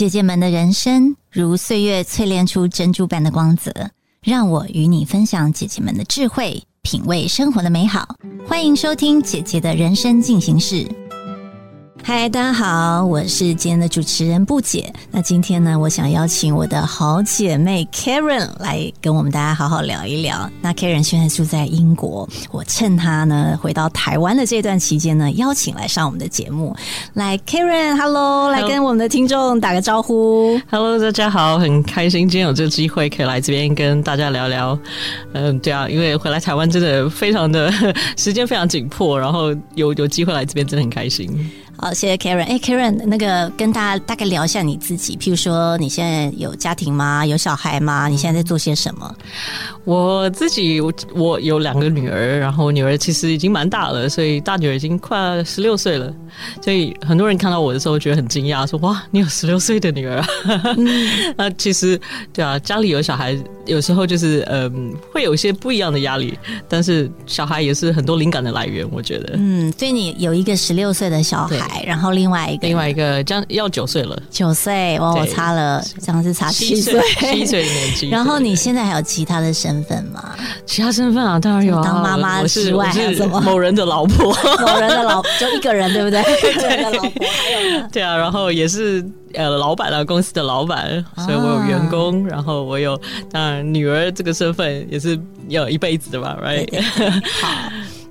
姐姐们的人生如岁月淬炼出珍珠般的光泽，让我与你分享姐姐们的智慧，品味生活的美好。欢迎收听姐姐的人生进行式。嗨，大家好，我是今天的主持人布姐。那今天呢，我想邀请我的好姐妹 Karen 来跟我们大家好好聊一聊。那 Karen 现在住在英国，我趁她呢回到台湾的这段期间呢，邀请来上我们的节目。来，Karen，Hello，来跟我们的听众打个招呼。Hello，大家好，很开心今天有这个机会可以来这边跟大家聊聊。嗯，对啊，因为回来台湾真的非常的 时间非常紧迫，然后有有机会来这边真的很开心。好，谢谢 Karen。哎，Karen，那个跟大家大概聊一下你自己，譬如说你现在有家庭吗？有小孩吗？你现在在做些什么？我自己我有两个女儿，然后女儿其实已经蛮大了，所以大女儿已经快十六岁了。所以很多人看到我的时候觉得很惊讶，说哇，你有十六岁的女儿啊？那其实对啊，家里有小孩，有时候就是嗯，会有一些不一样的压力，但是小孩也是很多灵感的来源，我觉得。嗯，所以你有一个十六岁的小孩。然后另外一个，另外一个将要九岁了，九岁哇，我差了，这样是差七岁，七岁的年纪。然后你现在还有其他的身份吗？其他身份啊，当然有，当妈妈之外还有什么？某人的老婆，某人的老就一个人，对不对？对的老婆还有对啊，然后也是呃老板啊，公司的老板，所以我有员工，然后我有当然女儿这个身份也是要一辈子的吧，right？好。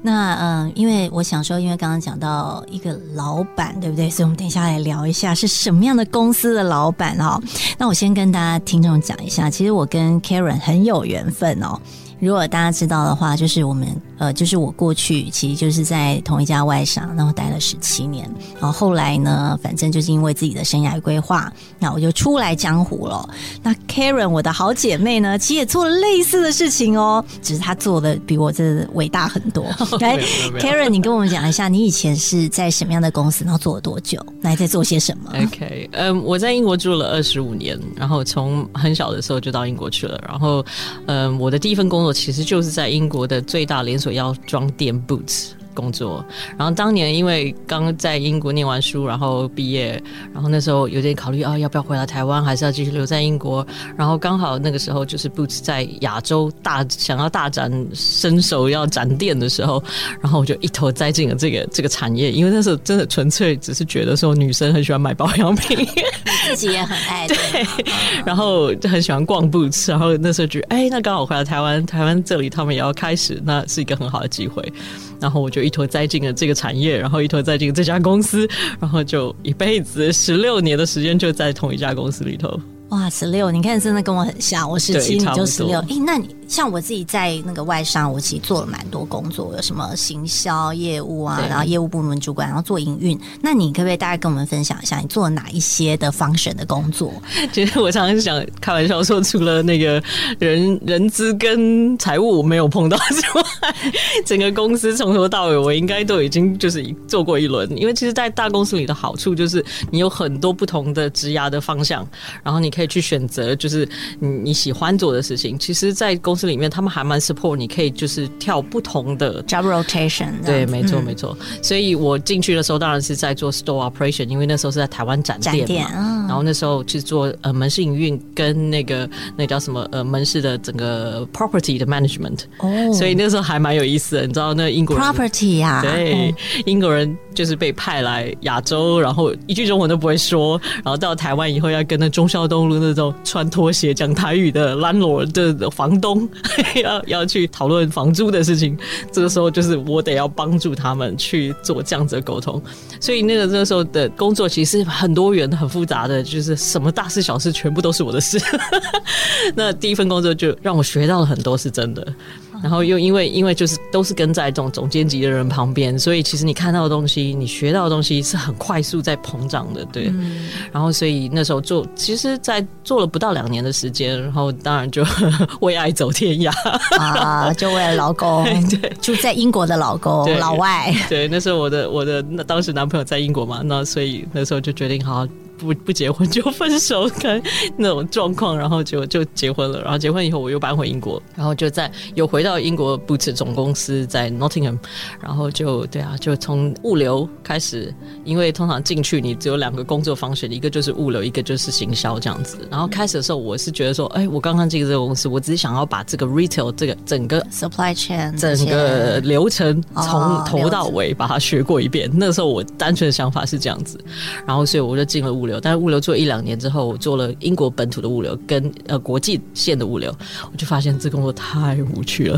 那嗯，因为我想说，因为刚刚讲到一个老板，对不对？所以我们等一下来聊一下是什么样的公司的老板哦。那我先跟大家听众讲一下，其实我跟 Karen 很有缘分哦。如果大家知道的话，就是我们呃，就是我过去其实就是在同一家外商，然后待了十七年，然后后来呢，反正就是因为自己的生涯规划，那我就出来江湖了。那 Karen，我的好姐妹呢，其实也做了类似的事情哦，只是她做的比我这伟大很多。来，Karen，你跟我们讲一下，你以前是在什么样的公司，然后做了多久，来在做些什么？OK，嗯，我在英国住了二十五年，然后从很小的时候就到英国去了，然后嗯，我的第一份工作。其实就是在英国的最大连锁药妆店 Boots。工作，然后当年因为刚在英国念完书，然后毕业，然后那时候有点考虑啊，要不要回来台湾，还是要继续留在英国？然后刚好那个时候就是 Boots 在亚洲大想要大展身手，要展店的时候，然后我就一头栽进了这个这个产业，因为那时候真的纯粹只是觉得说女生很喜欢买保养品，自己也很爱，对，然后就很喜欢逛 Boots，然后那时候觉得哎，那刚好回来台湾，台湾这里他们也要开始，那是一个很好的机会。然后我就一头栽进了这个产业，然后一头栽进这家公司，然后就一辈子十六年的时间就在同一家公司里头。哇，十六！你看，真的跟我很像。我十七，你就十六。哎，那你像我自己在那个外商，我其实做了蛮多工作，有什么行销业务啊，然后业务部门主管，然后做营运。那你可不可以大概跟我们分享一下，你做了哪一些的方选的工作？其实我常常是想开玩笑说，除了那个人人资跟财务没有碰到之外，整个公司从头到尾，我应该都已经就是做过一轮。因为其实，在大公司里的好处就是你有很多不同的职涯的方向，然后你可以。去选择，就是你你喜欢做的事情。其实，在公司里面，他们还蛮 support 你，可以就是跳不同的 job rotation。对，没错，没错。所以我进去的时候，当然是在做 store operation，因为那时候是在台湾展店嘛。然后那时候去做呃门市营运，跟那个那叫什么呃门市的整个 property 的 management。哦，所以那时候还蛮有意思的。你知道那英国 property 呀？对，英国人就是被派来亚洲，然后一句中文都不会说，然后到台湾以后要跟那中孝东路。那种穿拖鞋讲台语的 landlord 的房东 要要去讨论房租的事情，这个时候就是我得要帮助他们去做这样子的沟通，所以那个那个时候的工作其实很多元、很复杂的，就是什么大事小事全部都是我的事。那第一份工作就让我学到了很多，是真的。然后又因为因为就是都是跟在这种总监级的人旁边，所以其实你看到的东西，你学到的东西是很快速在膨胀的，对。然后所以那时候做，其实，在做了不到两年的时间，然后当然就 为爱走天涯啊，就为了老公，对，就在英国的老公老外，对，那时候我的我的那当时男朋友在英国嘛，那所以那时候就决定好好。不不结婚 就分手，跟那种状况，然后就就结婚了。然后结婚以后，我又搬回英国，然后就在又回到英国 Boots 总公司在 Nottingham，然后就对啊，就从物流开始，因为通常进去你只有两个工作方式，一个就是物流，一个就是行销这样子。然后开始的时候，我是觉得说，哎，我刚刚进这个公司，我只是想要把这个 retail 这个整个 supply chain 整个流程从头到尾把它学过一遍。那时候我单纯的想法是这样子，然后所以我就进了物流。但是物流做一两年之后，我做了英国本土的物流跟呃国际线的物流，我就发现这工作太无趣了，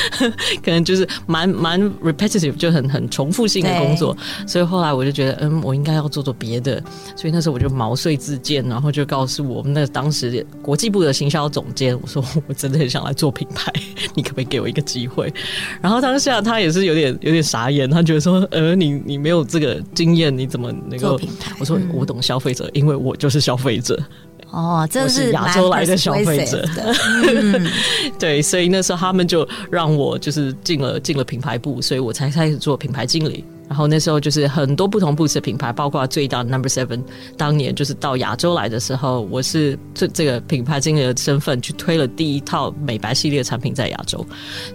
可能就是蛮蛮 repetitive，就很很重复性的工作。所以后来我就觉得，嗯，我应该要做做别的。所以那时候我就毛遂自荐，然后就告诉我们那当时国际部的行销总监，我说我真的很想来做品牌，你可不可以给我一个机会？然后当下他也是有点有点傻眼，他觉得说，呃，你你没有这个经验，你怎么能够？我说我懂消费者，因为我就是消费者。哦，这是亚洲来的消费者。对，所以那时候他们就让我就是进了进了品牌部，所以我才开始做品牌经理。然后那时候就是很多不同布的品牌，包括最大的 Number Seven，当年就是到亚洲来的时候，我是这这个品牌经理的身份去推了第一套美白系列产品在亚洲，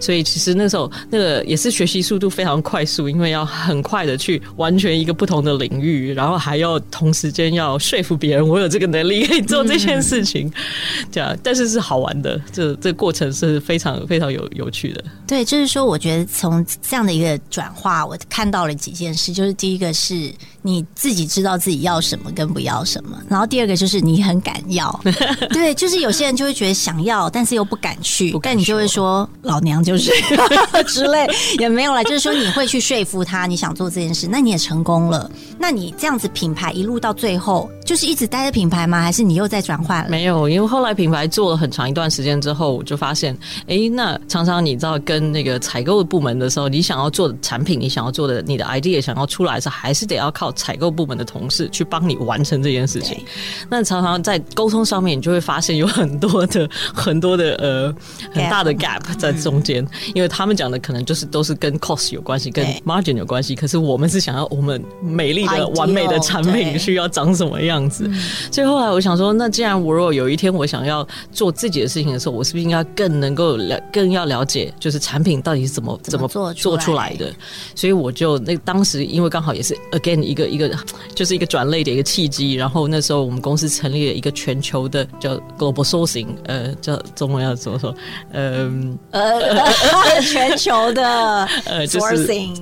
所以其实那时候那个也是学习速度非常快速，因为要很快的去完全一个不同的领域，然后还要同时间要说服别人我有这个能力可以做这件事情，这样，但是是好玩的，这这过程是非常非常有有趣的。对，就是说，我觉得从这样的一个转化，我看到了。几件事，就是第一个是你自己知道自己要什么跟不要什么，然后第二个就是你很敢要，对，就是有些人就会觉得想要，但是又不敢去，但你就会说老娘就是 之类，也没有了，就是说你会去说服他你想做这件事，那你也成功了，那你这样子品牌一路到最后。就是一直待在品牌吗？还是你又在转换了？没有，因为后来品牌做了很长一段时间之后，我就发现，哎，那常常你知道跟那个采购部门的时候，你想要做的产品，你想要做的你的 idea 想要出来的时候，还是得要靠采购部门的同事去帮你完成这件事情。那常常在沟通上面，你就会发现有很多的 很多的呃很大的 gap 在中间，因为他们讲的可能就是都是跟 cost 有关系，跟 margin 有关系，可是我们是想要我们美丽的完美的产品需要长什么样。样子，所以后来我想说，那既然我如果有一天我想要做自己的事情的时候，我是不是应该更能够了，更要了解，就是产品到底是怎么怎么做做出来的？所以我就那当时因为刚好也是 again 一个一个就是一个转类的一个契机，然后那时候我们公司成立了一个全球的叫 global sourcing，呃，叫中文要怎么说？呃呃，全球的 呃 sourcing。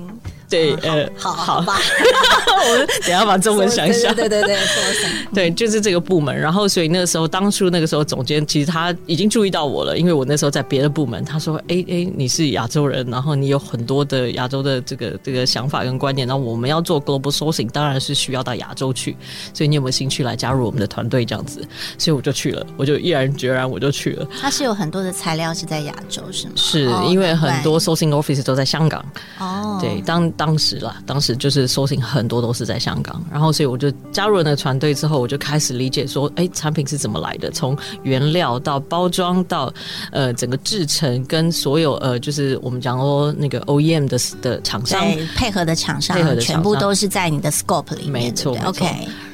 对，呃，好好吧，我们等下把中文 想一下。对对 对，对，就是这个部门。然后，所以那个时候，当初那个时候，总监其实他已经注意到我了，因为我那时候在别的部门。他说：“哎哎，你是亚洲人，然后你有很多的亚洲的这个这个想法跟观念。那我们要做 global sourcing，当然是需要到亚洲去。所以你有没有兴趣来加入我们的团队？这样子，所以我就去了，我就毅然决然我就去了。他是有很多的材料是在亚洲，是吗？是因为很多 sourcing office 都在香港。哦，对，当当时啦，当时就是搜寻很多都是在香港，然后所以我就加入了那个团队之后，我就开始理解说，哎，产品是怎么来的？从原料到包装到呃整个制成，跟所有呃就是我们讲哦那个 OEM 的的厂商配合的厂商，配合的全部都是在你的 scope 里面，没错，OK。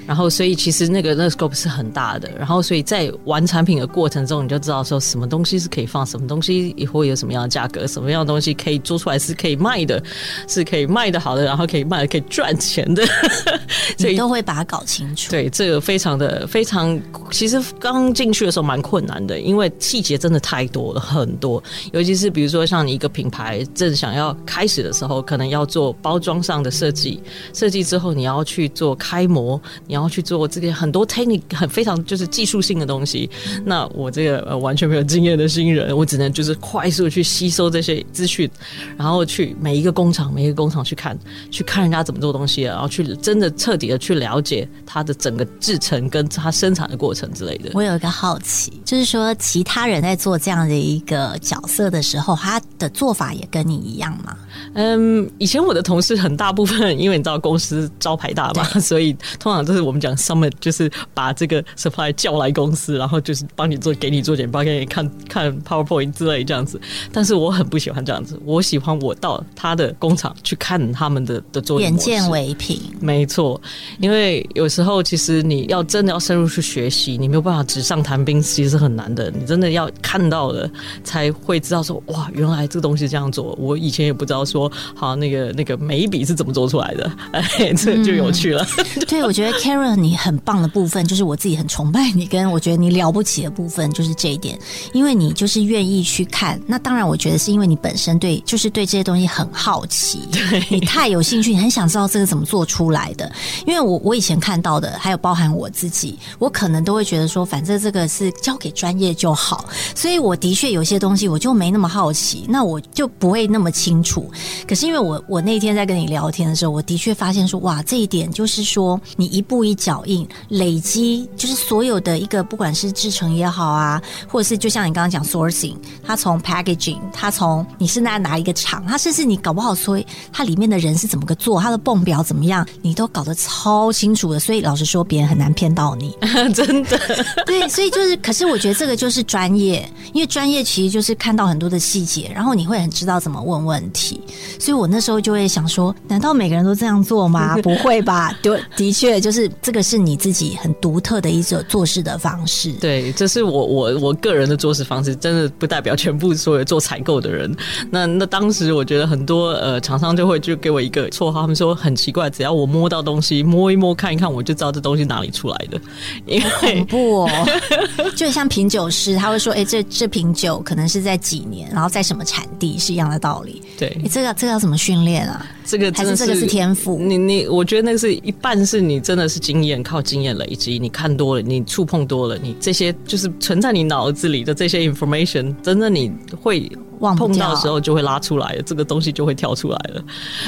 然后，所以其实那个那个 scope 是很大的。然后，所以在玩产品的过程中，你就知道说什么东西是可以放，什么东西以后有什么样的价格，什么样的东西可以做出来是可以卖的，是可以卖的好的，然后可以卖的可以赚钱的。所以都会把它搞清楚。对，这个非常的非常，其实刚进去的时候蛮困难的，因为细节真的太多了，很多。尤其是比如说像你一个品牌正想要开始的时候，可能要做包装上的设计，设计之后你要去做开模。然后去做这个很多 technique 很非常就是技术性的东西，那我这个呃完全没有经验的新人，我只能就是快速去吸收这些资讯，然后去每一个工厂每一个工厂去看，去看人家怎么做东西，然后去真的彻底的去了解它的整个制成跟它生产的过程之类的。我有一个好奇，就是说其他人在做这样的一个角色的时候，他的做法也跟你一样吗？嗯，以前我的同事很大部分，因为你知道公司招牌大嘛，所以通常都是我们讲 summit，就是把这个 supply 叫来公司，然后就是帮你做，给你做简报，给你看看 PowerPoint 之类这样子。但是我很不喜欢这样子，我喜欢我到他的工厂去看他们的的作业眼见为凭。没错，因为有时候其实你要真的要深入去学习，你没有办法纸上谈兵，其实是很难的。你真的要看到了，才会知道说哇，原来这个东西这样做。我以前也不知道说，好那个那个眉笔是怎么做出来的，哎，这就有趣了。对，我觉得 Karen 你很棒的部分，就是我自己很崇拜你，跟我觉得你了不起的部分就是这一点，因为你就是愿意去看。那当然，我觉得是因为你本身对就是对这些东西很好奇，你太有兴趣，你很想知道这个怎么做出来的。因为我我以前看到的，还有包含我自己，我可能都会觉得说，反正这个是交给专业就好。所以我的确有些东西我就没那么好奇，那我就不会那么清楚。可是因为我我那天在跟你聊天的时候，我的确发现说，哇，这一点就是说，你一步一脚印累积，就是所有的一个不管是制成也好啊，或者是就像你刚刚讲 sourcing，它从 packaging，它从你是在哪一个厂，它甚至你搞不好说它里面的人是怎么个做，它的泵表怎么样，你都搞得超清楚的。所以老实说，别人很难骗到你，真的。对，所以就是，可是我觉得这个就是专业，因为专业其实就是看到很多的细节，然后你会很知道怎么问问题。所以我那时候就会想说，难道每个人都这样做吗？不会吧？对，的确就是这个是你自己很独特的一种做事的方式。对，这是我我我个人的做事方式，真的不代表全部所有做采购的人。那那当时我觉得很多呃厂商就会就给我一个绰号，他们说很奇怪，只要我摸到东西摸一摸看一看，我就知道这东西哪里出来的。因为恐怖哦，就像品酒师，他会说，哎，这这瓶酒可能是在几年，然后在什么产地，是一样的道理。对，这个这个要怎么训练啊？这个还是这个是天赋？你你，我觉得那个是一半是你真的是经验，靠经验累积，你看多了，你触碰多了，你这些就是存在你脑子里的这些 information，真的你会。碰到的时候就会拉出来，这个东西就会跳出来了。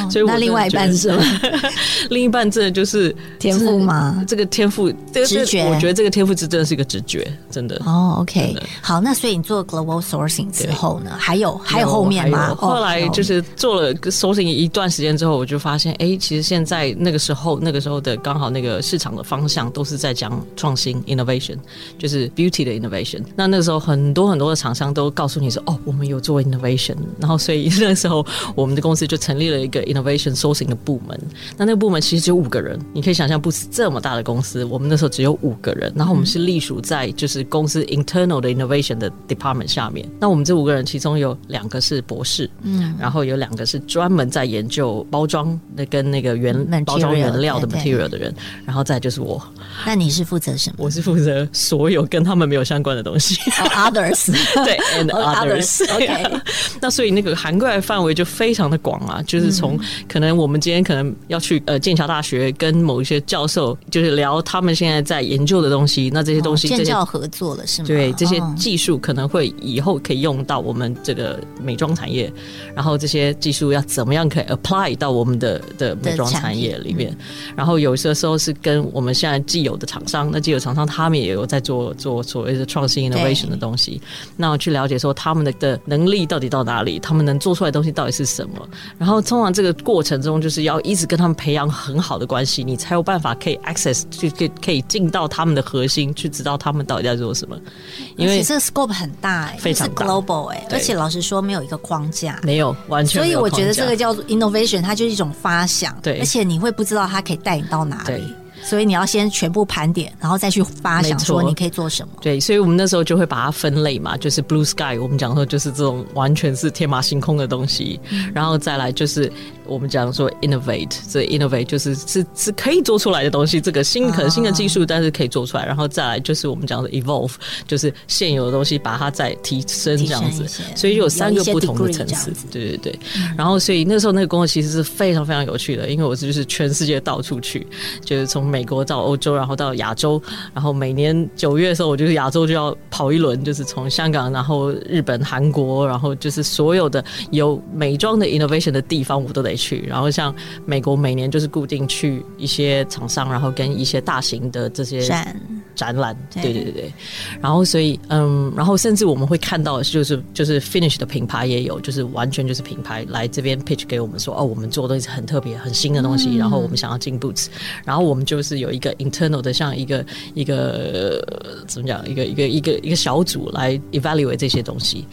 所以那另外一半是什么？另一半真的就是天赋吗？这个天赋，这个直觉。我觉得这个天赋是真的是一个直觉，真的。哦，OK，好。那所以你做 global sourcing 之后呢？还有还有后面吗？后来就是做了 sourcing 一段时间之后，我就发现，哎，其实现在那个时候那个时候的刚好那个市场的方向都是在讲创新 innovation，就是 beauty 的 innovation。那那个时候很多很多的厂商都告诉你说，哦，我们有做。innovation，然后所以那时候我们的公司就成立了一个 innovation sourcing 的部门。那那个部门其实只有五个人，你可以想象，不是这么大的公司，我们那时候只有五个人。然后我们是隶属在就是公司 internal 的 innovation 的 department 下面。那我们这五个人其中有两个是博士，嗯，然后有两个是专门在研究包装的跟那个原包装原料的 material 的人，然后再就是我。那你是负责什么？我是负责所有跟他们没有相关的东西。Others，对，and others。那所以那个涵盖范围就非常的广啊，就是从可能我们今天可能要去呃剑桥大学跟某一些教授，就是聊他们现在在研究的东西，那这些东西建教合作了是吗？对，这些技术可能会以后可以用到我们这个美妆产业，然后这些技术要怎么样可以 apply 到我们的的美妆产业里面，然后有些时候是跟我们现在既有的厂商，那既有厂商他们也有在做做所谓的创新 innovation 的东西，那我去了解说他们的的能力。到底到哪里？他们能做出来的东西到底是什么？然后通常这个过程中，就是要一直跟他们培养很好的关系，你才有办法可以 access 去可以可以进到他们的核心，去知道他们到底在做什么。因为这个 scope 很大，哎，非常 global，哎，而且老实说，没有一个框架，没有完全。所以我觉得这个叫做 innovation，它就是一种发想，对，而且你会不知道它可以带你到哪里。所以你要先全部盘点，然后再去发想说你可以做什么。对，所以我们那时候就会把它分类嘛，就是 blue sky，我们讲说就是这种完全是天马行空的东西，然后再来就是我们讲说 innovate，这 innovate 就是是是可以做出来的东西，这个新可能新的技术，但是可以做出来，然后再来就是我们讲的 evolve，就是现有的东西把它再提升这样子。所以有三个不同的层次，对对对。然后所以那时候那个工作其实是非常非常有趣的，因为我是就是全世界到处去，就是从美国到欧洲，然后到亚洲，然后每年九月的时候，我就是亚洲就要跑一轮，就是从香港，然后日本、韩国，然后就是所有的有美妆的 innovation 的地方，我都得去。然后像美国每年就是固定去一些厂商，然后跟一些大型的这些展展览，对对对对。然后所以嗯，然后甚至我们会看到就是就是 finish 的品牌也有，就是完全就是品牌来这边 pitch 给我们说，哦，我们做的东西很特别、很新的东西，然后我们想要进 boots，然后我们就就是有一个 internal 的像一个一个怎么讲，一个一个一个一个小组来 evaluate 这些东西。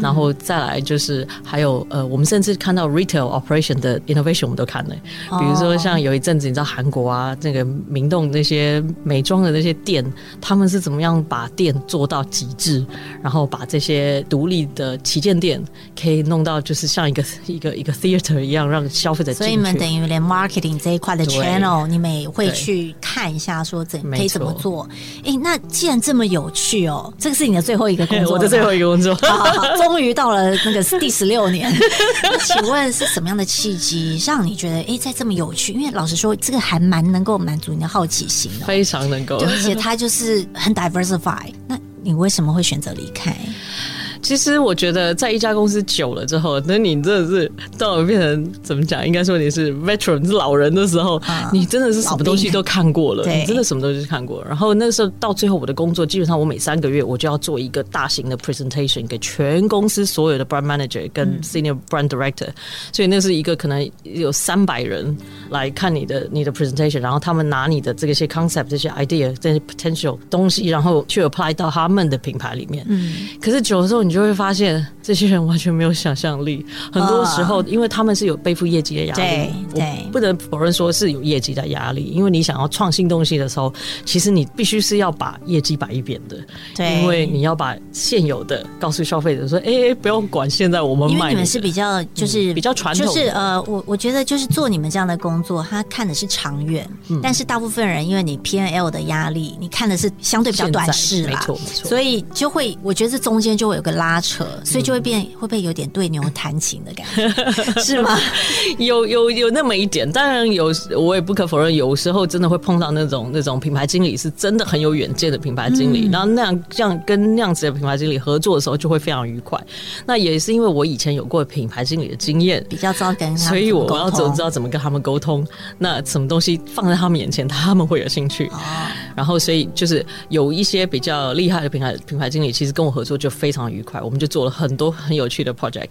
然后再来就是还有呃，我们甚至看到 retail operation 的 innovation，我们都看了。比如说像有一阵子，你知道韩国啊，那个明洞那些美妆的那些店，他们是怎么样把店做到极致，然后把这些独立的旗舰店可以弄到就是像一个一个一个 theater 一样，让消费者。所以你们等于连 marketing 这一块的 channel，你们也会去看一下，说怎可以怎么做？哎，那既然这么有趣哦，这个是你的最后一个工作，我的最后一个工作。终于到了那个第十六年，请问是什么样的契机让你觉得哎，在这么有趣？因为老实说，这个还蛮能够满足你的好奇心的，非常能够，而且它就是很 diversify。那你为什么会选择离开？其实我觉得，在一家公司久了之后，等你真的是到变成怎么讲？应该说你是 veteran，是老人的时候，你真的是什么东西都看过了，你真的什么东西都看过。然后那时候到最后，我的工作基本上我每三个月我就要做一个大型的 presentation 给全公司所有的 brand manager 跟 senior brand director，所以那是一个可能有三百人来看你的你的 presentation，然后他们拿你的这些 concept、这些 idea、这些 potential 东西，然后去 apply 到他们的品牌里面。嗯，可是久了之后，你就会发现这些人完全没有想象力。很多时候，因为他们是有背负业绩的压力，对，不能否认说是有业绩的压力。因为你想要创新东西的时候，其实你必须是要把业绩摆一边的，对，因为你要把现有的告诉消费者说：“哎，不用管现在我们卖。”你们是比较就是比较传统，就是呃，我我觉得就是做你们这样的工作，他看的是长远，但是大部分人因为你 P N L 的压力，你看的是相对比较短视啦，没错没错，所以就会我觉得这中间就会有个拉扯，所以。就会变，会不会有点对牛弹琴的感觉？是吗？有有有那么一点。当然有，我也不可否认，有时候真的会碰到那种那种品牌经理是真的很有远见的品牌经理，然后那样这样跟那样子的品牌经理合作的时候，就会非常愉快。那也是因为我以前有过品牌经理的经验，比较知道跟，所以我要怎么知道怎么跟他们沟通？那什么东西放在他们眼前，他们会有兴趣。然后，所以就是有一些比较厉害的品牌品牌经理，其实跟我合作就非常愉快。我们就做了很。多很有趣的 project，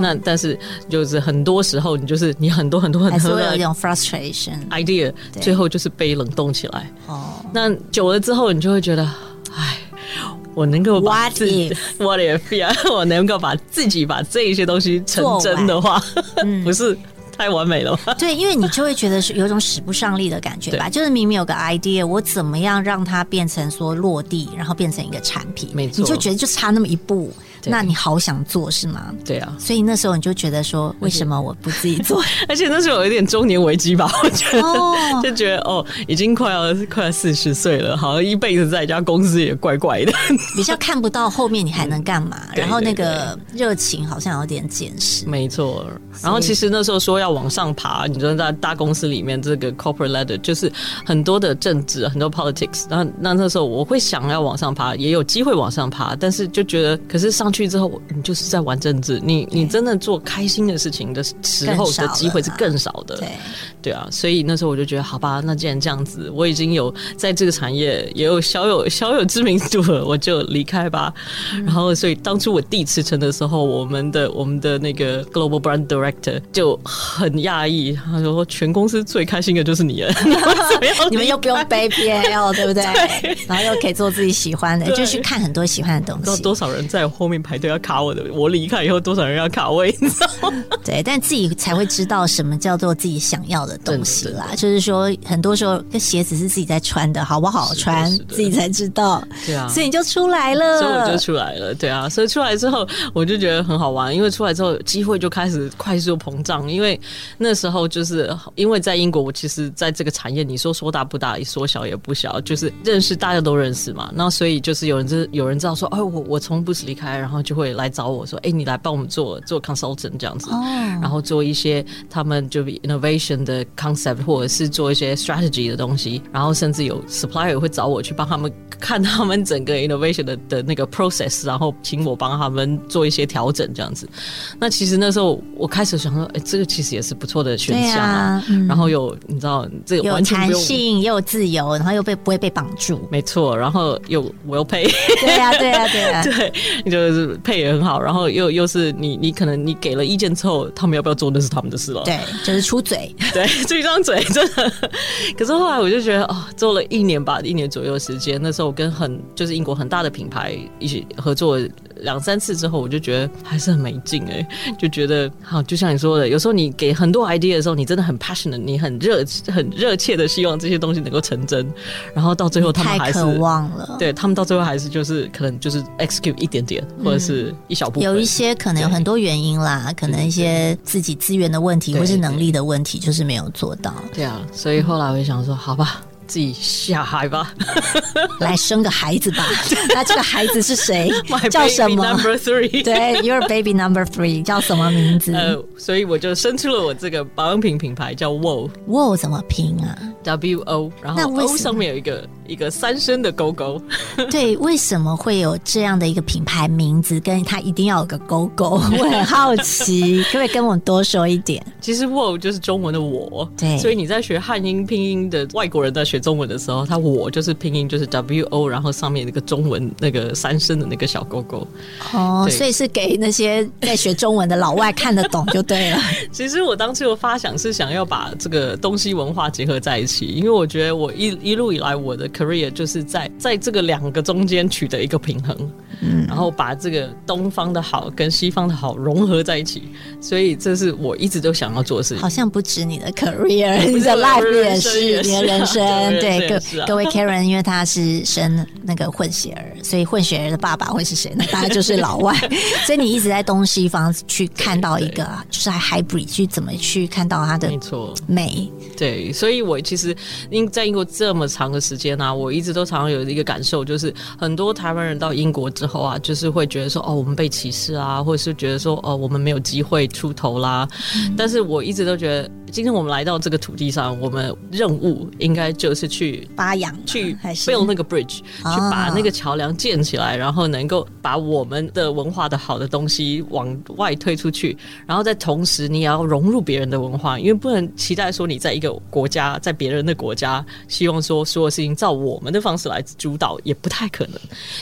那但是就是很多时候你就是你很多很多很多的一种 frustration idea，最后就是被冷冻起来。哦，那久了之后你就会觉得，哎，我能够 what if what if 呀？我能够把自己把这一些东西成真的话，不是太完美了。对，因为你就会觉得是有一种使不上力的感觉吧？就是明明有个 idea，我怎么样让它变成说落地，然后变成一个产品？没错，你就觉得就差那么一步。那你好想做是吗？对啊，所以那时候你就觉得说，为什么我不自己做？而且那时候有一点中年危机吧，我觉得就觉得哦，已经快要快要四十岁了，好像一辈子在一家公司也怪怪的，比较看不到后面你还能干嘛，然后那个热情好像有点减失。没错，然后其实那时候说要往上爬，你说在大公司里面这个 corporate ladder 就是很多的政治，很多 politics。那那那时候我会想要往上爬，也有机会往上爬，但是就觉得可是上去。去之后，你就是在玩政治。你你真的做开心的事情的时候的机会是更少的。对对啊，所以那时候我就觉得，好吧，那既然这样子，我已经有在这个产业也有小有 小有知名度了，我就离开吧。然后，所以当初我第一次成的时候，我们的我们的那个 global brand director 就很讶异，他说：“全公司最开心的就是你了，你们又不用背 P L，对不 对？然后又可以做自己喜欢的，就去看很多喜欢的东西。多少人在后面？”排队要卡我的，我离开以后多少人要卡位？对，但自己才会知道什么叫做自己想要的东西啦。就是说，很多时候，这鞋子是自己在穿的，好不好穿，自己才知道。对啊，所以你就出来了，所以我就出来了。对啊，所以出来之后，我就觉得很好玩，因为出来之后，机会就开始快速膨胀。因为那时候就是因为在英国，我其实在这个产业，你说说大不大，说小也不小，就是认识大家都认识嘛。那所以就是有人知有人知道说，哦，我我从不是离开，然后就会来找我说，哎，你来帮我们做做 consultant 这样子，然后做一些他们就 innovation 的 concept，或者是做一些 strategy 的东西，然后甚至有 supplier 会找我去帮他们看他们整个 innovation 的的那个 process，然后请我帮他们做一些调整这样子。那其实那时候我开始想说，哎，这个其实也是不错的选项啊。然后有你知道，这个有弹性，又有自由，然后又被不会被绑住。没错，然后又我又配。对呀，对呀，对呀，对，就是配也很好。然后又又是你，你可能你给了意见之后，他们要不要做那是他们的事了。对，就是出嘴，对，出一张嘴，真的。可是后来我就觉得，哦，做了一年吧，一年左右时间。那时候我跟很就是英国很大的品牌一起合作。两三次之后，我就觉得还是很没劲哎，就觉得好，就像你说的，有时候你给很多 idea 的时候，你真的很 passionate，你很热、很热切的希望这些东西能够成真，然后到最后他们还是渴望了，对他们到最后还是就是可能就是 execute 一点点，或者是一小部分，有一些可能有很多原因啦，可能一些自己资源的问题，或是能力的问题，就是没有做到。对啊，所以后来我就想说，好吧。自己下海吧，来生个孩子吧。那这个孩子是谁？叫什么？Number three。对，Your baby number three 叫什么名字？呃，所以我就生出了我这个保养品品牌，叫 Wo。Wo 怎么拼啊？W O，然后 O 上面有一个一个三声的勾勾。对，为什么会有这样的一个品牌名字？跟它一定要有个勾勾？我很好奇，可不可以跟我多说一点？其实 Wo 就是中文的我。对，所以你在学汉音拼音的外国人在学。中文的时候，他我就是拼音就是 W O，然后上面那个中文那个三声的那个小勾勾。哦，所以是给那些在学中文的老外看得懂就对了。其实我当初的发想是想要把这个东西文化结合在一起，因为我觉得我一一路以来我的 career 就是在在这个两个中间取得一个平衡，嗯，然后把这个东方的好跟西方的好融合在一起，所以这是我一直都想要做的事情。好像不止你的 career，你的 life 也是你的人生。对各各位 Karen，因为他是生那个混血儿，所以混血儿的爸爸会是谁呢？大概就是老外。所以你一直在东西方去看到一个，就是还 hybrid 去怎么去看到他的没错美。对，所以我其实英在英国这么长的时间啊，我一直都常常有一个感受，就是很多台湾人到英国之后啊，就是会觉得说哦，我们被歧视啊，或者是觉得说哦，我们没有机会出头啦。但是我一直都觉得，今天我们来到这个土地上，我们任务应该就是。是去发扬，去 build 那个 bridge，去把那个桥梁建起来，然后能够把我们的文化的好的东西往外推出去，然后在同时你也要融入别人的文化，因为不能期待说你在一个国家，在别人的国家，希望说所有事情照我们的方式来主导，也不太可能。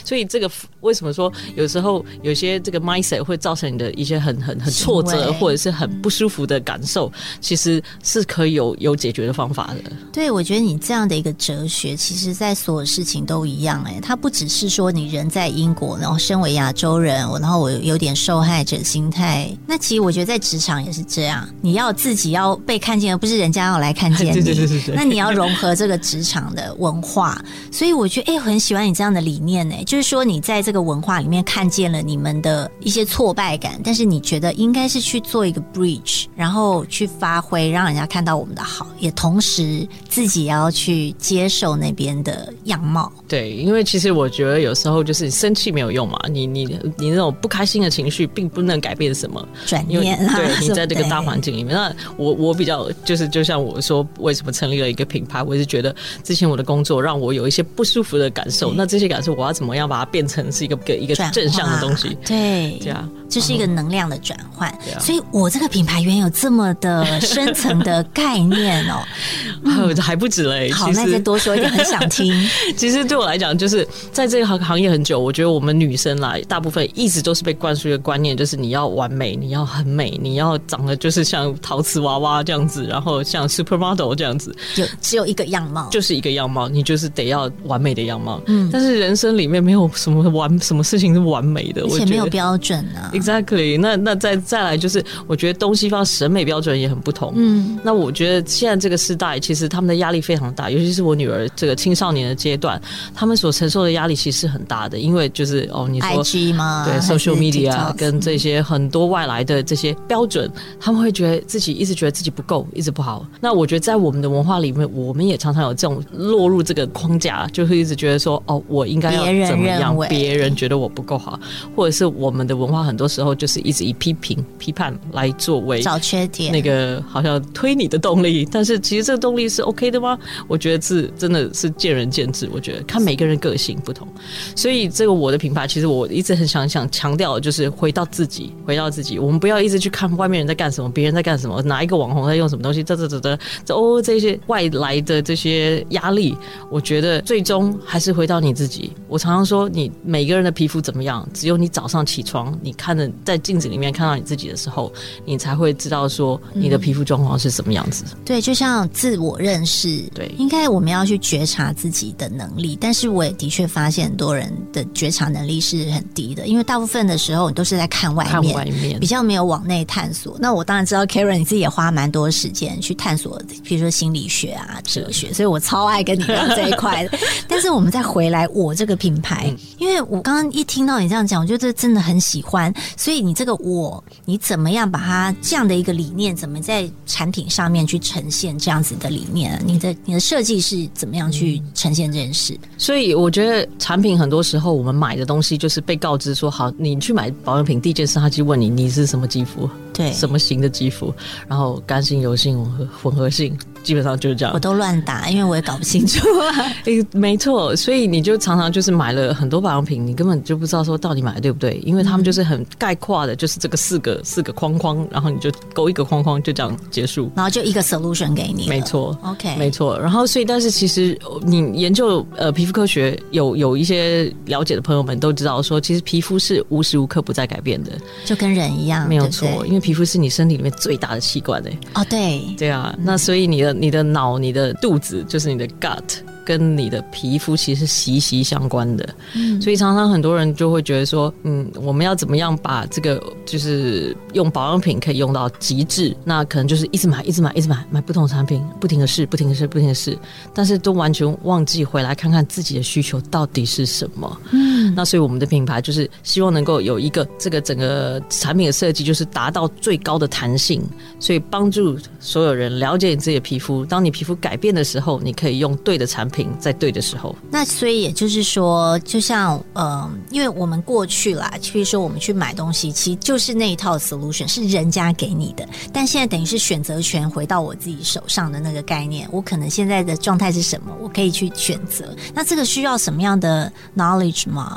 所以这个为什么说有时候有些这个 mindset 会造成你的一些很很很挫折，或者是很不舒服的感受，其实是可以有有解决的方法的。对，我觉得你这样。的一个哲学，其实在所有事情都一样。哎，它不只是说你人在英国，然后身为亚洲人，然后我有点受害者心态。那其实我觉得在职场也是这样，你要自己要被看见，而不是人家要来看见你。那你要融合这个职场的文化。所以我觉得，哎，很喜欢你这样的理念。呢，就是说你在这个文化里面看见了你们的一些挫败感，但是你觉得应该是去做一个 bridge，然后去发挥，让人家看到我们的好，也同时自己要去。去接受那边的样貌，对，因为其实我觉得有时候就是生气没有用嘛，你你你那种不开心的情绪并不能改变什么，转念对你在这个大环境里面，那我我比较就是就像我说，为什么成立了一个品牌，我是觉得之前我的工作让我有一些不舒服的感受，那这些感受我要怎么样把它变成是一个一个正向的东西？对，这样就是一个能量的转换。所以我这个品牌原有这么的深层的概念哦，还不止嘞。好，那再多说一点，很想听。其实对我来讲，就是在这个行行业很久，我觉得我们女生来，大部分一直都是被灌输一个观念，就是你要完美，你要很美，你要长得就是像陶瓷娃娃这样子，然后像 supermodel 这样子，有只有一个样貌，就是一个样貌，你就是得要完美的样貌。嗯，但是人生里面没有什么完，什么事情是完美的，而且没有标准啊。Exactly，那那再再来就是，我觉得东西方审美标准也很不同。嗯，那我觉得现在这个时代，其实他们的压力非常大，尤其是我女儿这个青少年的阶段，他们所承受的压力其实很大的，因为就是哦，你说 IG 吗？对，social media 跟这些很多外来的这些标准，他们会觉得自己一直觉得自己不够，一直不好。那我觉得在我们的文化里面，我们也常常有这种落入这个框架，就会一直觉得说哦，我应该要怎么样？别人觉得我不够好，或者是我们的文化很多时候就是一直以批评、批判来作为找缺点，那个好像推你的动力。但是其实这个动力是 OK 的吗？我觉得是真的是见仁见智。我觉得看每个人个性不同，所以这个我的品牌，其实我一直很想想强调，就是回到自己，回到自己。我们不要一直去看外面人在干什么，别人在干什么，哪一个网红在用什么东西，这这这这这哦，这些外来的这些压力，我觉得最终还是回到你自己。我常常说，你每个人的皮肤怎么样，只有你早上起床，你看着在镜子里面看到你自己的时候，你才会知道说你的皮肤状况是什么样子。对，就像自我认识，对，应该我们要去觉察自己的能力。但是我也的确发现，很多人的觉察能力是很低的，因为大部分的时候你都是在看外面，比较没有往内探索。那我当然知道，Karen 你自己也花蛮多时间去探索，比如说心理学啊、哲学，所以我超爱跟你聊这一块的。但是我们再回来，我这个品牌，因为我刚刚一听到你这样讲，我觉得真的很喜欢。所以你这个我，你怎么样把它这样的一个理念，怎么在产品上面去呈现这样子的理念？你的你的设计是怎么样去呈现这件事？所以我觉得产品很多时候我们买的东西就是被告知说好，你去买保养品，第一件事他就问你你是什么肌肤，对，什么型的肌肤，然后干性、油性、混合混合性。基本上就是这样，我都乱打，因为我也搞不清楚。诶，没错，所以你就常常就是买了很多保养品，你根本就不知道说到底买的对不对，因为他们就是很概括的，就是这个四个四个框框，然后你就勾一个框框，就这样结束，然后就一个 solution 给你。没错，OK，没错。然后所以，但是其实你研究呃皮肤科学有有一些了解的朋友们都知道说，其实皮肤是无时无刻不在改变的，就跟人一样，没有错，因为皮肤是你身体里面最大的器官诶。哦，对，对啊，那所以你的。你的脑，你的肚子，就是你的 gut。跟你的皮肤其实是息息相关的，嗯，所以常常很多人就会觉得说，嗯，我们要怎么样把这个就是用保养品可以用到极致？那可能就是一直买，一直买，一直买，买不同产品，不停的试，不停的试，不停的试，但是都完全忘记回来看看自己的需求到底是什么。嗯，那所以我们的品牌就是希望能够有一个这个整个产品的设计，就是达到最高的弹性，所以帮助所有人了解你自己的皮肤。当你皮肤改变的时候，你可以用对的产品。在对的时候，那所以也就是说，就像呃，因为我们过去啦，比如说我们去买东西，其实就是那一套 solution 是人家给你的，但现在等于是选择权回到我自己手上的那个概念，我可能现在的状态是什么，我可以去选择。那这个需要什么样的 knowledge 吗？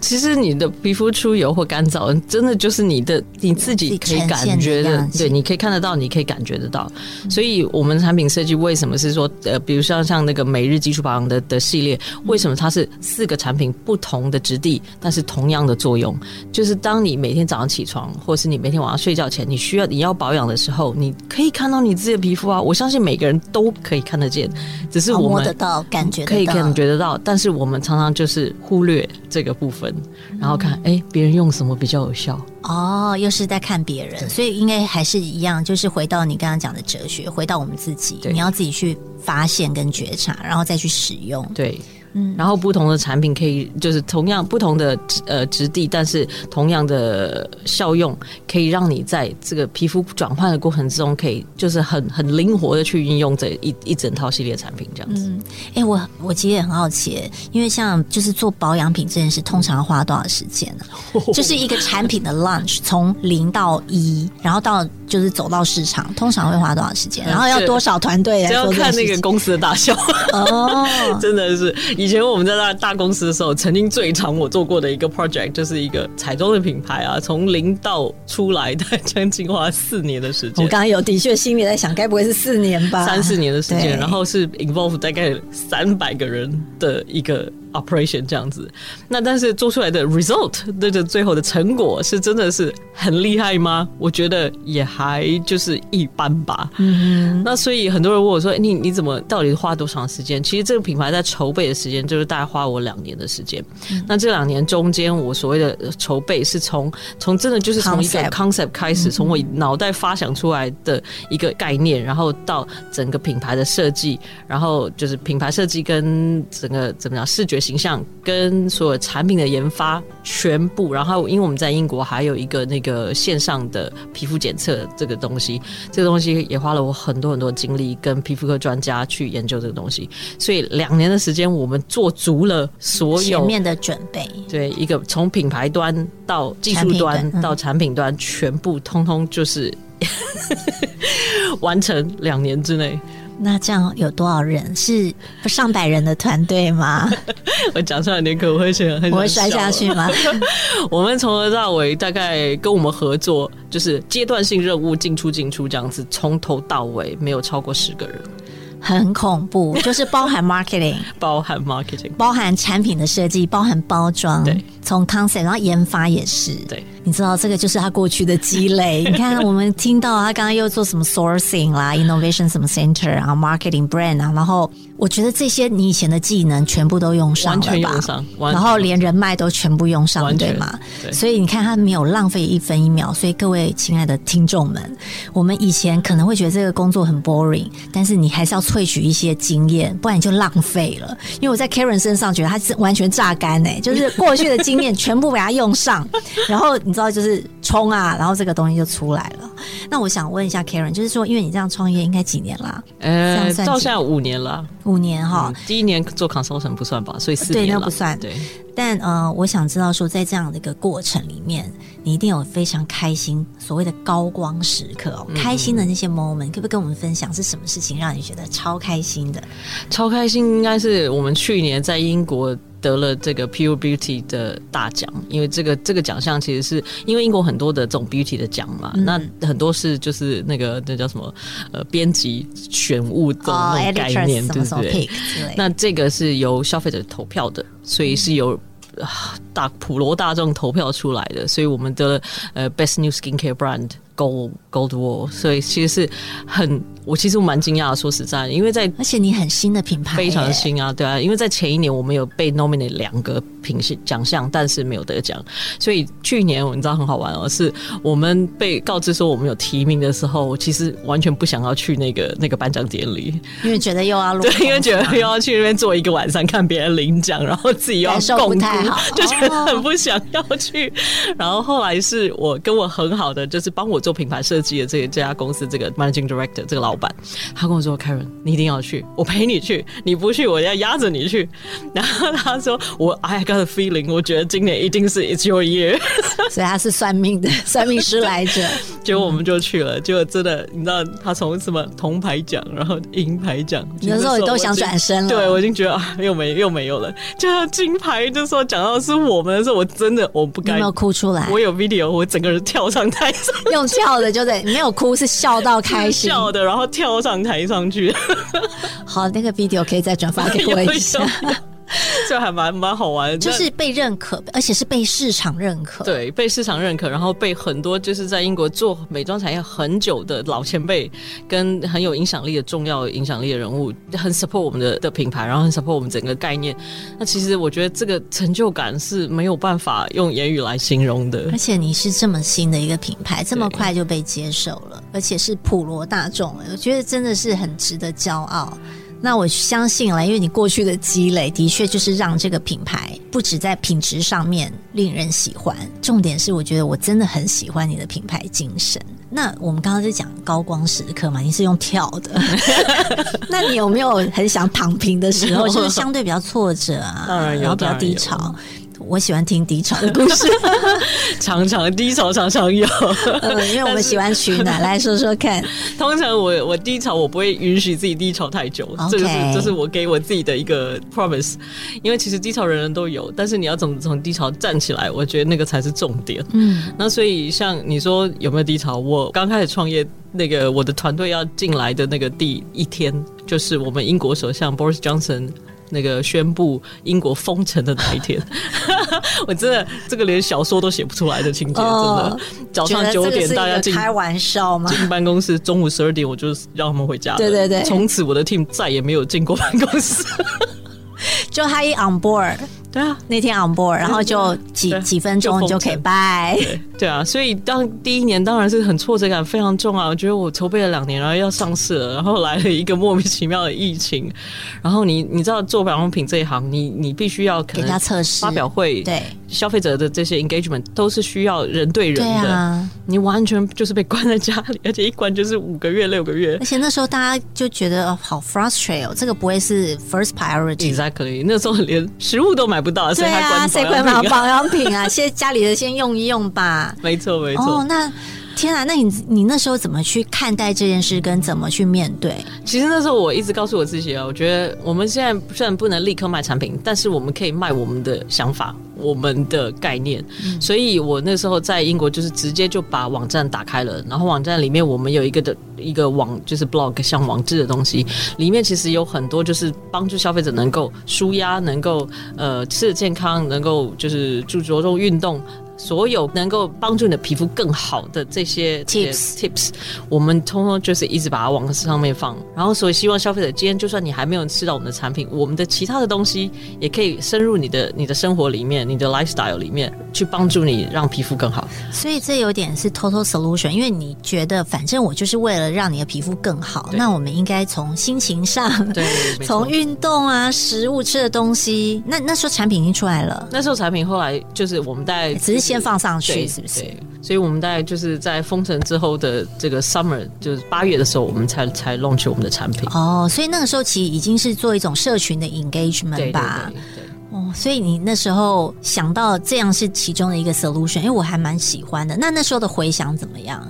其实你的皮肤出油或干燥，真的就是你的你自己可以感觉的，对，你可以看得到，你可以感觉得到。所以，我们产品设计为什么是说，呃，比如像像那个每日基础保养的的系列，为什么它是四个产品不同的质地，但是同样的作用？就是当你每天早上起床，或是你每天晚上睡觉前，你需要你要保养的时候，你可以看到你自己的皮肤啊。我相信每个人都可以看得见，只是我们摸得到，感觉可以感觉得到，但是我们常常就是忽略这个部分。然后看，哎，别人用什么比较有效？哦，又是在看别人，所以应该还是一样，就是回到你刚刚讲的哲学，回到我们自己，你要自己去发现跟觉察，然后再去使用。对。嗯，然后不同的产品可以就是同样不同的呃质地，但是同样的效用，可以让你在这个皮肤转换的过程之中，可以就是很很灵活的去运用这一一整套系列产品这样子。嗯，哎，我我其实也很好奇，因为像就是做保养品这件事，通常要花多少时间呢？就是一个产品的 launch 从零到一，然后到就是走到市场，通常会花多少时间？然后要多少团队？要看那个公司的大小哦，真的是。以前我们在那大公司的时候，曾经最长我做过的一个 project 就是一个彩妆的品牌啊，从零到出来，大概将近花四年的时间。我刚刚有的确心里在想，该不会是四年吧？三四年的时间，然后是 involve 大概三百个人的一个。Operation 这样子。那但是做出来的 result，那个最后的成果是真的是很厉害吗？我觉得也还就是一般吧。嗯，那所以很多人问我说：“你你怎么到底花多长时间？”其实这个品牌在筹备的时间就是大概花我两年的时间。那这两年中间，我所谓的筹备是从从真的就是从一个 concept 开始，从我脑袋发想出来的一个概念，然后到整个品牌的设计，然后就是品牌设计跟整个怎么样视觉形象跟所有产品的研发全部，然后因为我们在英国还有一个那个线上的皮肤检测这个东西，这个东西也花了我很多很多精力跟皮肤科专家去研究这个东西，所以两年的时间我们做足了所有前面的准备。对，一个从品牌端到技术端到产品端，全部通通就是 完成两年之内。那这样有多少人？是上百人的团队吗？我讲出来你可能会觉得我会摔下去吗？我们从头到尾大概跟我们合作，就是阶段性任务进出进出这样子，从头到尾没有超过十个人。很恐怖，就是包含 marketing，包含 marketing，包含产品的设计，包含包装，对，从 concept 然后研发也是，对，你知道这个就是他过去的积累。你看，我们听到他刚刚又做什么 sourcing 啦，innovation 什么 center 啊，marketing brand 啊，然后我觉得这些你以前的技能全部都用上了吧，完全用上，然后连人脉都全部用上，对吗？所以你看他没有浪费一分一秒。所以各位亲爱的听众们，我们以前可能会觉得这个工作很 boring，但是你还是要。萃取一些经验，不然你就浪费了。因为我在 Karen 身上觉得他是完全榨干哎，就是过去的经验全部给他用上，然后你知道就是冲啊，然后这个东西就出来了。那我想问一下 Karen，就是说，因为你这样创业应该几年啦？呃，到现在五年了，五年哈。第一年做 consultant 不算吧，所以四年那不算。对。但呃，我想知道说，在这样的一个过程里面，你一定有非常开心所谓的高光时刻哦，开心的那些 moment，可不可以跟我们分享是什么事情让你觉得超开心的？超开心应该是我们去年在英国得了这个 Pure Beauty 的大奖，因为这个这个奖项其实是因为英国很多的这种 beauty 的奖嘛，那很多是就是那个那叫什么呃编辑选物的那种概念，对不对？那这个是由消费者投票的，所以是由。大普罗大众投票出来的，所以我们的呃 Best New Skincare Brand Gold Gold Wall，所以其实是很。我其实蛮惊讶的，说实在，因为在而且你很新的品牌，非常新啊，对啊，因为在前一年我们有被 nominate 两个品系奖项，但是没有得奖，所以去年你知道很好玩哦，是我们被告知说我们有提名的时候，我其实完全不想要去那个那个颁奖典礼，因为觉得又要 对，因为觉得又要去那边坐一个晚上看别人领奖，然后自己又要共不就觉得很不想要去。然后后来是我跟我很好的，就是帮我做品牌设计的这这家公司这个 managing director 这个老。板，他跟我说：“Karen，你一定要去，我陪你去。你不去，我要压着你去。”然后他说：“我 I got a feeling，我觉得今年一定是 It's your year。”所以他是算命的算命师来着。结果我们就去了，结果真的，你知道，他从什么铜牌奖，然后银牌奖，有时候你都想转身了。对我已经觉得啊，又没又没有了。就像金牌，就说讲到是我们的时候，我真的我不敢没有哭出来。我有 video，我整个人跳上台上，用跳的就得没有哭，是笑到开心，笑的，然后。跳上台上去，好，那个 video 可以再转发给我一下。这还蛮蛮好玩，就是被认可，而且是被市场认可。对，被市场认可，然后被很多就是在英国做美妆产业很久的老前辈，跟很有影响力的重要影响力的人物，很 support 我们的的品牌，然后很 support 我们整个概念。那其实我觉得这个成就感是没有办法用言语来形容的。而且你是这么新的一个品牌，这么快就被接受了，而且是普罗大众，我觉得真的是很值得骄傲。那我相信了，因为你过去的积累的确就是让这个品牌不止在品质上面令人喜欢，重点是我觉得我真的很喜欢你的品牌精神。那我们刚刚在讲高光时刻嘛，你是用跳的，那你有没有很想躺平的时候，就是相对比较挫折啊，然后比较低潮？我喜欢听低潮的故事，常常低潮常常有，因为我们喜欢取暖。来说说看，通常我我低潮，我不会允许自己低潮太久，这个是这是我给我自己的一个 promise。因为其实低潮人人都有，但是你要怎么从低潮站起来，我觉得那个才是重点。嗯，那所以像你说有没有低潮？我刚开始创业，那个我的团队要进来的那个第一天，就是我们英国首相 Boris Johnson。那个宣布英国封城的那一天，我真的这个连小说都写不出来的情节，真的。早上九点大家进开玩笑吗？进办公室，中午十二点我就让他们回家。对对对，从此我的 team 再也没有进过办公室。就他一 on board。对啊，那天 on board，然后就几几分钟你就可以拜。对啊，所以当第一年当然是很挫折感非常重啊。我觉得我筹备了两年，然后要上市了，然后来了一个莫名其妙的疫情。然后你你知道做保养品这一行，你你必须要给他测试、发表会，对消费者的这些 engagement 都是需要人对人的。你完全就是被关在家里，而且一关就是五个月、六个月。而且那时候大家就觉得好 frustrate 哦，这个不会是 first priority。Exactly，那时候连食物都买不到，所以他。谁会买保养品啊？先家里的先用一用吧。没错，没错。哦，那天啊，那你你那时候怎么去看待这件事，跟怎么去面对？其实那时候我一直告诉我自己啊，我觉得我们现在虽然不能立刻卖产品，但是我们可以卖我们的想法。我们的概念，所以我那时候在英国就是直接就把网站打开了，然后网站里面我们有一个的一个网就是 blog 像网志的东西，里面其实有很多就是帮助消费者能够舒压，能够呃吃的健康，能够就是注着重运动。所有能够帮助你的皮肤更好的这些 tips tips，我们通通就是一直把它往上面放。然后，所以希望消费者今天就算你还没有吃到我们的产品，我们的其他的东西也可以深入你的你的生活里面，你的 lifestyle 里面去帮助你让皮肤更好。所以这有点是 total solution，因为你觉得反正我就是为了让你的皮肤更好，那我们应该从心情上，对，从运动啊、食物吃的东西。那那时候产品已经出来了，那时候产品后来就是我们在只是。先放上去是不是？所以我们大概就是在封城之后的这个 summer，就是八月的时候，我们才才 launch 我们的产品。哦，所以那个时候其实已经是做一种社群的 engagement 吧。哦，所以你那时候想到这样是其中的一个 solution，因为我还蛮喜欢的。那那时候的回想怎么样？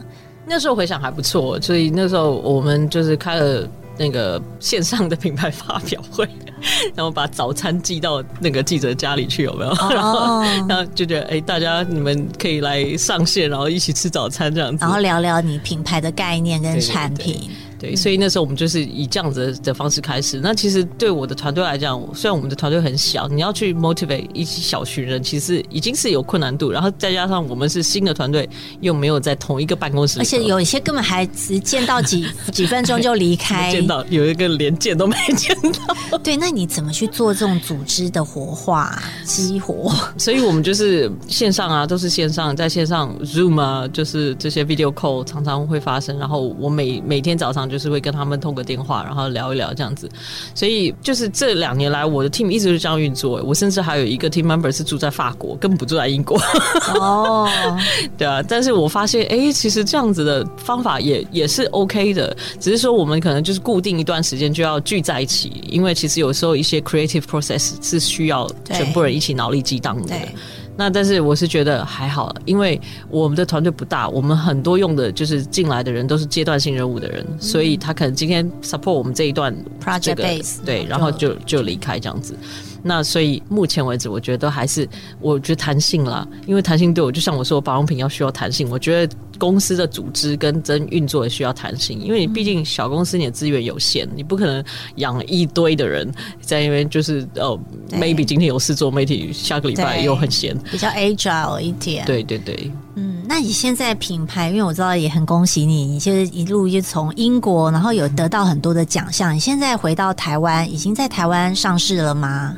那时候回想还不错，所以那时候我们就是开了。那个线上的品牌发表会，然后把早餐寄到那个记者家里去，有没有？然后，然后就觉得，哎，大家你们可以来上线，然后一起吃早餐这样子，然后聊聊你品牌的概念跟产品。对，所以那时候我们就是以这样子的方式开始。那其实对我的团队来讲，虽然我们的团队很小，你要去 motivate 一小群人，其实已经是有困难度。然后再加上我们是新的团队，又没有在同一个办公室，而且有一些根本还只见到几 几分钟就离开，见到有一个连见都没见到。对，那你怎么去做这种组织的活化、激活？所以我们就是线上啊，都是线上，在线上 Zoom 啊，就是这些 video call 常常会发生。然后我每每天早上。就是会跟他们通个电话，然后聊一聊这样子，所以就是这两年来，我的 team 一直是这样运作。我甚至还有一个 team member 是住在法国，根本不住在英国。哦，对啊，但是我发现，哎，其实这样子的方法也也是 OK 的，只是说我们可能就是固定一段时间就要聚在一起，因为其实有时候一些 creative process 是需要全部人一起脑力激荡的。那但是我是觉得还好，因为我们的团队不大，我们很多用的就是进来的人都是阶段性任务的人，所以他可能今天 support 我们这一段 project base 对，然后就就离开这样子。那所以目前为止，我觉得还是我觉得弹性啦，因为弹性对我就像我说，保养品要需要弹性。我觉得公司的组织跟真运作也需要弹性，因为你毕竟小公司你的资源有限，你不可能养一堆的人在那边就是哦，maybe 今天有事做媒体，下个礼拜又很闲，比较 agile 一点。对对对，嗯。那你现在品牌，因为我知道也很恭喜你，你就是一路就从英国，然后有得到很多的奖项。你现在回到台湾，已经在台湾上市了吗？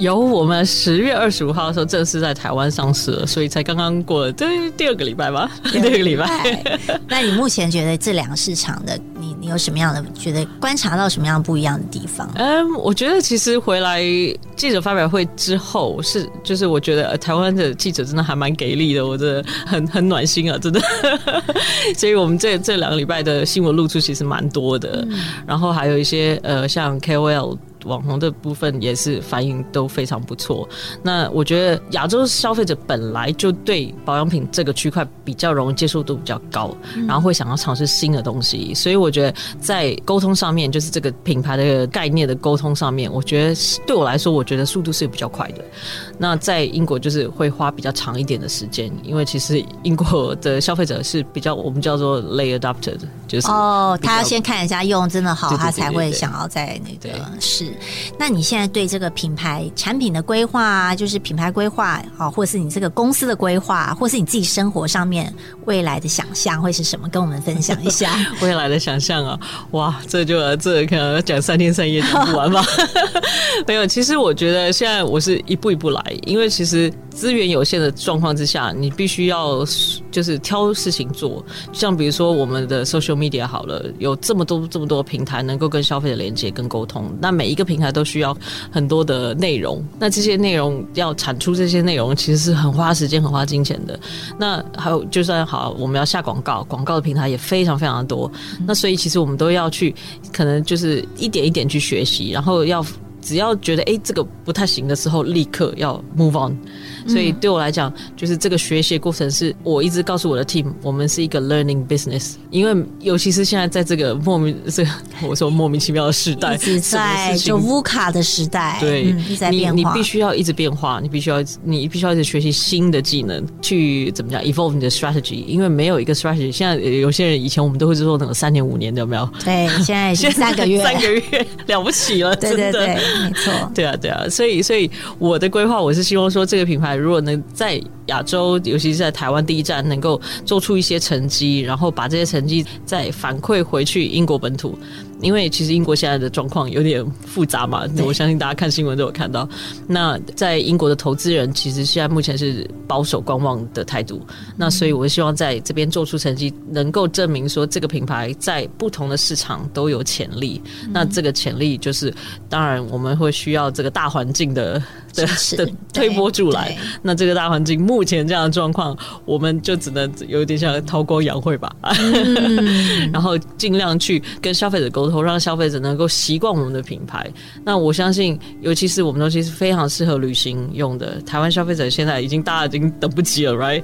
有，我们十月二十五号的时候正式在台湾上市了，所以才刚刚过了这第二个礼拜吧，第二个礼拜。那你目前觉得这两个市场的？你你有什么样的觉得观察到什么样不一样的地方？嗯，我觉得其实回来记者发表会之后，是就是我觉得台湾的记者真的还蛮给力的，我觉得很很暖心啊，真的。所以我们这这两个礼拜的新闻露出其实蛮多的，然后还有一些呃像 KOL。网红的部分也是反应都非常不错。那我觉得亚洲消费者本来就对保养品这个区块比较容易接受度比较高，然后会想要尝试新的东西。所以我觉得在沟通上面，就是这个品牌的概念的沟通上面，我觉得对我来说，我觉得速度是比较快的。那在英国就是会花比较长一点的时间，因为其实英国的消费者是比较我们叫做 late adopted，就是哦，他要先看人家用真的好，对对对他才会想要在那个是。那你现在对这个品牌产品的规划啊，就是品牌规划啊，或者是你这个公司的规划，或是你自己生活上面未来的想象会是什么？跟我们分享一下。未来的想象啊，哇，这就这可能要讲三天三夜讲不完吧？没有，其实我觉得现在我是一步一步来，因为其实资源有限的状况之下，你必须要就是挑事情做。像比如说我们的 social media 好了，有这么多这么多平台能够跟消费者连接跟沟通，那每一个平台都需要很多的内容，那这些内容要产出这些内容，其实是很花时间、很花金钱的。那还有，就算好，我们要下广告，广告的平台也非常非常多。那所以其实我们都要去，可能就是一点一点去学习，然后要只要觉得哎、诶这个不太行的时候，立刻要 move on。所以对我来讲，就是这个学习的过程是我一直告诉我的 team，我们是一个 learning business。因为尤其是现在在这个莫名这个我说莫名其妙的时代，一直在就乌卡的时代，对，你。你必须要一直变化，你必须要你必须要一直学习新的技能，去怎么讲 evolve 你的 strategy，因为没有一个 strategy。现在呃有些人以前我们都会做那种三年五年的，有没有？对，现在三个月，三个月了不起了，对对真的对，没错。对啊，对啊，所以，所以我的规划，我是希望说，这个品牌如果能在亚洲，尤其是在台湾第一站，能够做出一些成绩，然后把这些成绩再反馈回去英国本土。因为其实英国现在的状况有点复杂嘛，我相信大家看新闻都有看到。那在英国的投资人其实现在目前是保守观望的态度，那所以我希望在这边做出成绩，能够证明说这个品牌在不同的市场都有潜力。那这个潜力就是，当然我们会需要这个大环境的的支持的推波助澜对对。那这个大环境目前这样的状况，我们就只能有点像韬光养晦吧，嗯然后尽量去跟消费者沟通，让消费者能够习惯我们的品牌。那我相信，尤其是我们东西是非常适合旅行用的。台湾消费者现在已经大家已经等不及了，right？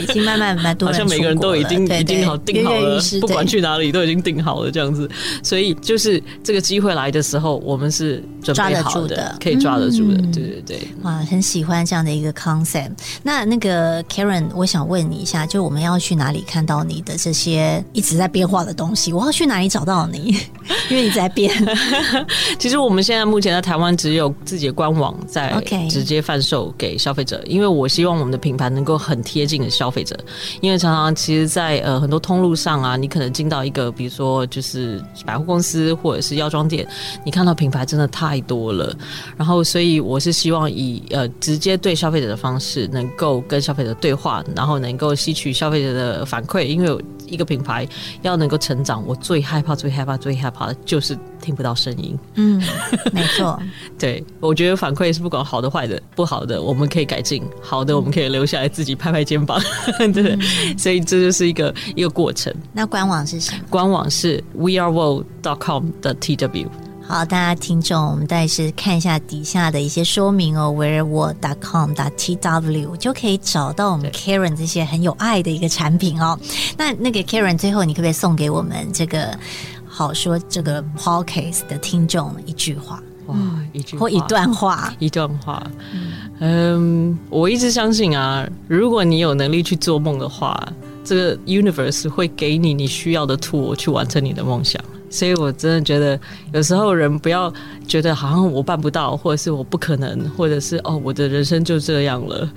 已经慢慢蛮多 好像每个人都已经已经好对对定好了不管去哪里都已经定好了这样子。所以就是这个机会来的时候，我们是准抓备好的可以抓得住的。嗯对对对。哇，很喜欢这样的一个 concept。那那个 Karen，我想问你一下，就我们要去哪里看到你的这些一直在变化的东西？我要去哪里找到你？因为你在变。其实我们现在目前在台湾只有自己的官网在 OK 直接贩售给消费者，因为我希望我们的品牌能够很贴近的消费者，因为常常其实在，呃很多通路上啊，你可能进到一个比如说就是百货公司或者是药妆店，你看到品牌真的太多了，然后所以我是希望以呃直接对消费者的方式，能够跟消费者对话，然后能够吸取消费者的反馈，因为一个品牌要能够成长，我最害怕、最害怕、最害怕的就是听不到声音。嗯，没错。对，我觉得反馈是不管好的坏的，不好的我们可以改进，好的我们可以留下来自己拍拍肩膀，对，所以这就是一个一个过程。那官网是什么？官网是 weareworld.com 的 tw。好，大家听众，我们再是看一下底下的一些说明哦，whereworld.com 的 tw 就可以找到我们 Karen 这些很有爱的一个产品哦。那那个 Karen 最后，你可不可以送给我们这个好说这个 podcast 的听众一句话，哇，一句或一段话？一段话，嗯，我一直相信啊，如果你有能力去做梦的话，这个 universe 会给你你需要的 tool 去完成你的梦想。所以我真的觉得，有时候人不要觉得好像我办不到，或者是我不可能，或者是哦，我的人生就这样了。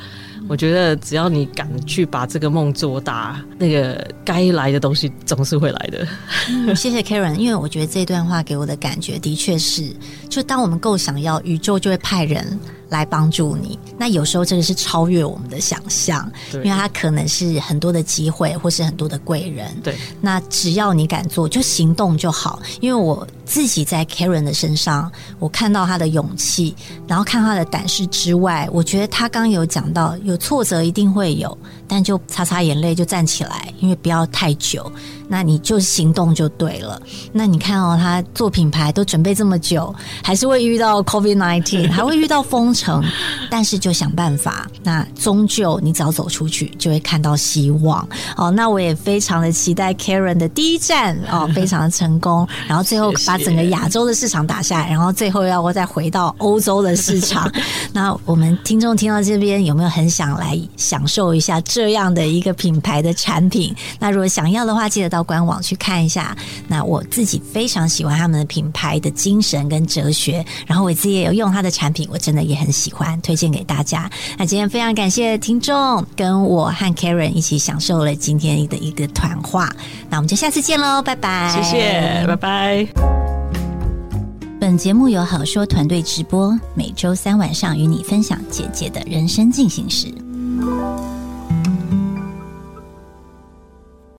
我觉得只要你敢去把这个梦做大，那个该来的东西总是会来的。嗯谢谢 Karen，因为我觉得这段话给我的感觉的确是，就当我们够想要，宇宙就会派人来帮助你。那有时候真的是超越我们的想象，对因为它可能是很多的机会，或是很多的贵人。对，那只要你敢做，就行动就好。因为我自己在 Karen 的身上，我看到他的勇气，然后看他的胆识之外，我觉得他刚有讲到，有挫折一定会有，但就擦擦眼泪就站起来，因为不要太久。那你就行动就对了。那你看哦，他做品牌都准备这么久，还是会遇到 COVID nineteen，还会遇到封城，但是就想办法。那终究你只要走出去，就会看到希望。哦，那我也非常的期待 Karen 的第一站哦，非常的成功。然后最后把整个亚洲的市场打下来，然后最后要我再回到欧洲的市场。那我们听众听到这边有没有很想来享受一下这样的一个品牌的产品？那如果想要的话，记得到官网去看一下。那我自己非常喜欢他们的品牌的精神跟哲学，然后我自己也有用他的产品，我真的也很喜欢，推荐给大家。那今天非常感谢听众跟我和 Karen 一起享受了今天的一个团话，那我们就下次见喽，拜拜，谢谢，拜拜。本节目由好说团队直播，每周三晚上与你分享姐姐的人生进行时。